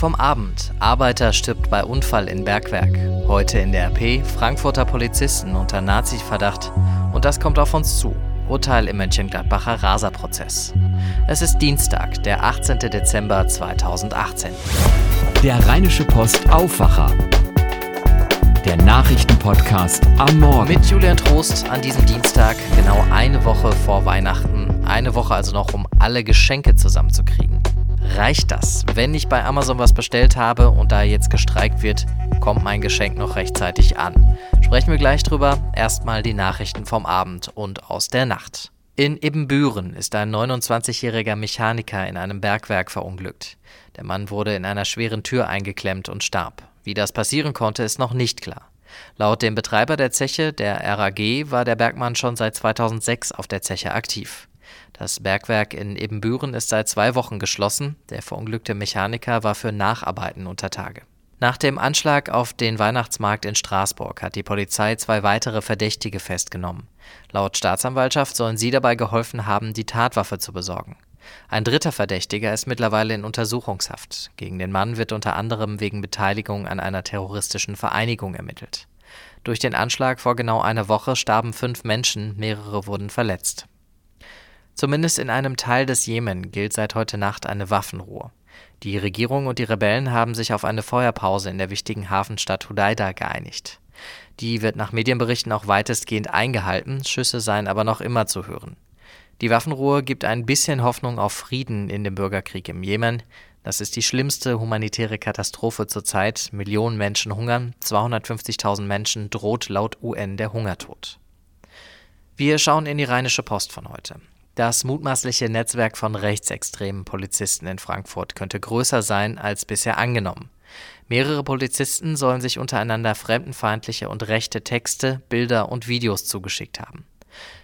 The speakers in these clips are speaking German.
vom Abend. Arbeiter stirbt bei Unfall in Bergwerk. Heute in der RP Frankfurter Polizisten unter Nazi-Verdacht. Und das kommt auf uns zu. Urteil im Mönchengladbacher Raserprozess. Es ist Dienstag, der 18. Dezember 2018. Der Rheinische Post Aufwacher. Der Nachrichtenpodcast am Morgen. Mit Julian Trost an diesem Dienstag, genau eine Woche vor Weihnachten. Eine Woche also noch, um alle Geschenke zusammenzukriegen. Reicht das? Wenn ich bei Amazon was bestellt habe und da jetzt gestreikt wird, kommt mein Geschenk noch rechtzeitig an. Sprechen wir gleich drüber. Erstmal die Nachrichten vom Abend und aus der Nacht. In Ibbenbüren ist ein 29-jähriger Mechaniker in einem Bergwerk verunglückt. Der Mann wurde in einer schweren Tür eingeklemmt und starb. Wie das passieren konnte, ist noch nicht klar. Laut dem Betreiber der Zeche, der RAG, war der Bergmann schon seit 2006 auf der Zeche aktiv. Das Bergwerk in Ebenbüren ist seit zwei Wochen geschlossen. Der verunglückte Mechaniker war für Nacharbeiten unter Tage. Nach dem Anschlag auf den Weihnachtsmarkt in Straßburg hat die Polizei zwei weitere Verdächtige festgenommen. Laut Staatsanwaltschaft sollen sie dabei geholfen haben, die Tatwaffe zu besorgen. Ein dritter Verdächtiger ist mittlerweile in Untersuchungshaft. Gegen den Mann wird unter anderem wegen Beteiligung an einer terroristischen Vereinigung ermittelt. Durch den Anschlag vor genau einer Woche starben fünf Menschen, mehrere wurden verletzt. Zumindest in einem Teil des Jemen gilt seit heute Nacht eine Waffenruhe. Die Regierung und die Rebellen haben sich auf eine Feuerpause in der wichtigen Hafenstadt Hudaida geeinigt. Die wird nach Medienberichten auch weitestgehend eingehalten, Schüsse seien aber noch immer zu hören. Die Waffenruhe gibt ein bisschen Hoffnung auf Frieden in dem Bürgerkrieg im Jemen. Das ist die schlimmste humanitäre Katastrophe zurzeit. Millionen Menschen hungern, 250.000 Menschen droht laut UN der Hungertod. Wir schauen in die Rheinische Post von heute. Das mutmaßliche Netzwerk von rechtsextremen Polizisten in Frankfurt könnte größer sein als bisher angenommen. Mehrere Polizisten sollen sich untereinander fremdenfeindliche und rechte Texte, Bilder und Videos zugeschickt haben.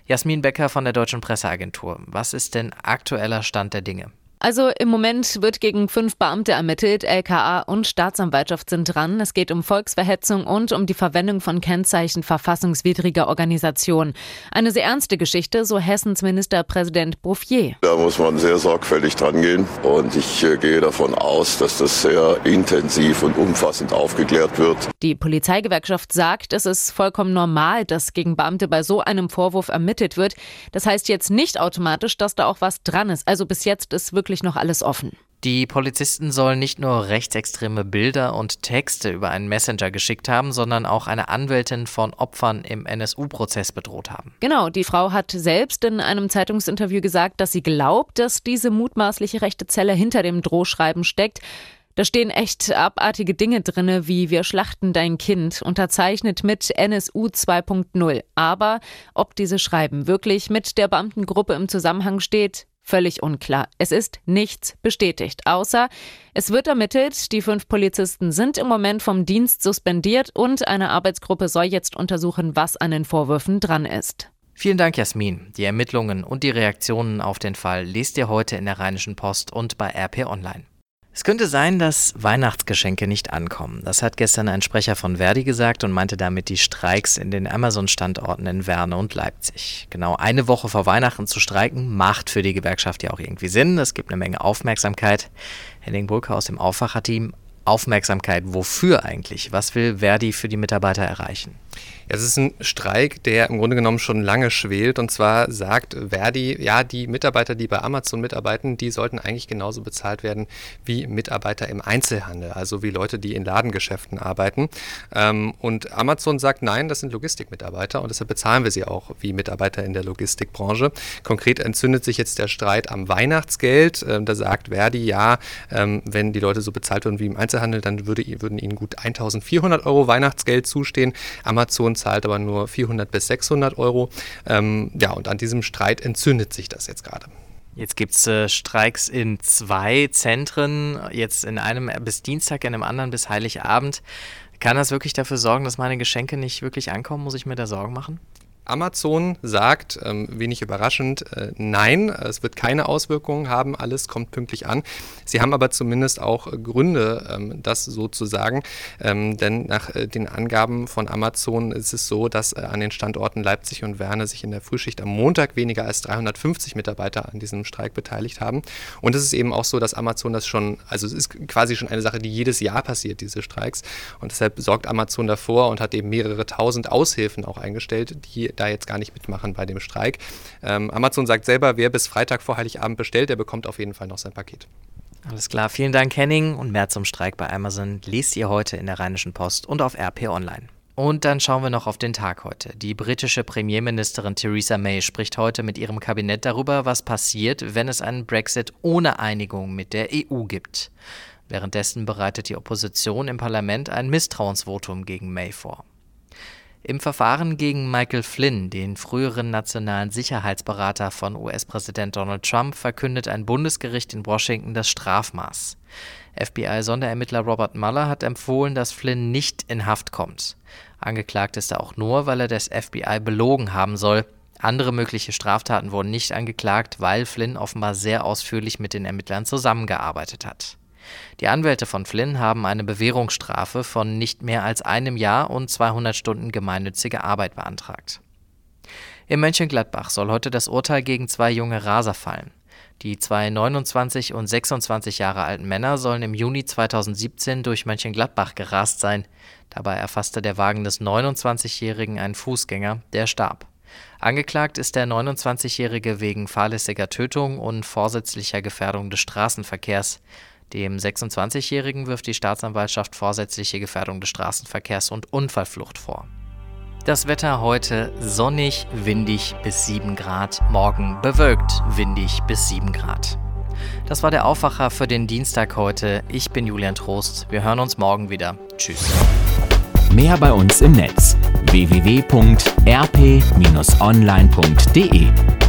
Jasmin Becker von der Deutschen Presseagentur. Was ist denn aktueller Stand der Dinge? Also im Moment wird gegen fünf Beamte ermittelt. LKA und Staatsanwaltschaft sind dran. Es geht um Volksverhetzung und um die Verwendung von Kennzeichen verfassungswidriger Organisationen. Eine sehr ernste Geschichte, so Hessens Ministerpräsident Bouffier. Da muss man sehr sorgfältig dran gehen. Und ich äh, gehe davon aus, dass das sehr intensiv und umfassend aufgeklärt wird. Die Polizeigewerkschaft sagt, es ist vollkommen normal, dass gegen Beamte bei so einem Vorwurf ermittelt wird. Das heißt jetzt nicht automatisch, dass da auch was dran ist. Also bis jetzt ist wirklich wirklich noch alles offen. Die Polizisten sollen nicht nur rechtsextreme Bilder und Texte über einen Messenger geschickt haben, sondern auch eine Anwältin von Opfern im NSU-Prozess bedroht haben. Genau, die Frau hat selbst in einem Zeitungsinterview gesagt, dass sie glaubt, dass diese mutmaßliche rechte Zelle hinter dem Drohschreiben steckt. Da stehen echt abartige Dinge drin, wie wir schlachten dein Kind, unterzeichnet mit NSU 2.0. Aber ob diese Schreiben wirklich mit der Beamtengruppe im Zusammenhang steht, Völlig unklar. Es ist nichts bestätigt, außer es wird ermittelt, die fünf Polizisten sind im Moment vom Dienst suspendiert und eine Arbeitsgruppe soll jetzt untersuchen, was an den Vorwürfen dran ist. Vielen Dank, Jasmin. Die Ermittlungen und die Reaktionen auf den Fall lest ihr heute in der Rheinischen Post und bei RP Online. Es könnte sein, dass Weihnachtsgeschenke nicht ankommen. Das hat gestern ein Sprecher von Verdi gesagt und meinte damit die Streiks in den Amazon-Standorten in Werne und Leipzig. Genau eine Woche vor Weihnachten zu streiken, macht für die Gewerkschaft ja auch irgendwie Sinn. Es gibt eine Menge Aufmerksamkeit. Henning Brücker aus dem Aufwacherteam. Aufmerksamkeit wofür eigentlich? Was will Verdi für die Mitarbeiter erreichen? Es ist ein Streik, der im Grunde genommen schon lange schwelt. Und zwar sagt Verdi, ja, die Mitarbeiter, die bei Amazon mitarbeiten, die sollten eigentlich genauso bezahlt werden wie Mitarbeiter im Einzelhandel, also wie Leute, die in Ladengeschäften arbeiten. Ähm, und Amazon sagt, nein, das sind Logistikmitarbeiter und deshalb bezahlen wir sie auch wie Mitarbeiter in der Logistikbranche. Konkret entzündet sich jetzt der Streit am Weihnachtsgeld. Ähm, da sagt Verdi, ja, ähm, wenn die Leute so bezahlt würden wie im Einzelhandel, dann würde, würden ihnen gut 1400 Euro Weihnachtsgeld zustehen. Amazon zahlt aber nur 400 bis 600 Euro. Ähm, ja, und an diesem Streit entzündet sich das jetzt gerade. Jetzt gibt es äh, Streiks in zwei Zentren, jetzt in einem bis Dienstag, in einem anderen bis Heiligabend. Kann das wirklich dafür sorgen, dass meine Geschenke nicht wirklich ankommen? Muss ich mir da Sorgen machen? Amazon sagt, ähm, wenig überraschend, äh, nein, es wird keine Auswirkungen haben, alles kommt pünktlich an. Sie haben aber zumindest auch Gründe, ähm, das so zu sagen, ähm, denn nach äh, den Angaben von Amazon ist es so, dass äh, an den Standorten Leipzig und Werne sich in der Frühschicht am Montag weniger als 350 Mitarbeiter an diesem Streik beteiligt haben. Und es ist eben auch so, dass Amazon das schon, also es ist quasi schon eine Sache, die jedes Jahr passiert, diese Streiks. Und deshalb sorgt Amazon davor und hat eben mehrere tausend Aushilfen auch eingestellt, die da jetzt gar nicht mitmachen bei dem Streik. Ähm, Amazon sagt selber, wer bis Freitag vor Heiligabend bestellt, der bekommt auf jeden Fall noch sein Paket. Alles klar, vielen Dank Henning und mehr zum Streik bei Amazon lest ihr heute in der Rheinischen Post und auf RP Online. Und dann schauen wir noch auf den Tag heute. Die britische Premierministerin Theresa May spricht heute mit ihrem Kabinett darüber, was passiert, wenn es einen Brexit ohne Einigung mit der EU gibt. Währenddessen bereitet die Opposition im Parlament ein Misstrauensvotum gegen May vor. Im Verfahren gegen Michael Flynn, den früheren nationalen Sicherheitsberater von US-Präsident Donald Trump, verkündet ein Bundesgericht in Washington das Strafmaß. FBI-Sonderermittler Robert Mueller hat empfohlen, dass Flynn nicht in Haft kommt. Angeklagt ist er auch nur, weil er das FBI belogen haben soll. Andere mögliche Straftaten wurden nicht angeklagt, weil Flynn offenbar sehr ausführlich mit den Ermittlern zusammengearbeitet hat. Die Anwälte von Flynn haben eine Bewährungsstrafe von nicht mehr als einem Jahr und 200 Stunden gemeinnützige Arbeit beantragt. In Mönchengladbach soll heute das Urteil gegen zwei junge Raser fallen. Die zwei 29 und 26 Jahre alten Männer sollen im Juni 2017 durch Mönchengladbach gerast sein. Dabei erfasste der Wagen des 29-Jährigen einen Fußgänger, der starb. Angeklagt ist der 29-Jährige wegen fahrlässiger Tötung und vorsätzlicher Gefährdung des Straßenverkehrs. Dem 26-Jährigen wirft die Staatsanwaltschaft vorsätzliche Gefährdung des Straßenverkehrs und Unfallflucht vor. Das Wetter heute sonnig, windig bis 7 Grad, morgen bewölkt, windig bis 7 Grad. Das war der Aufwacher für den Dienstag heute. Ich bin Julian Trost. Wir hören uns morgen wieder. Tschüss. Mehr bei uns im Netz www.rp-online.de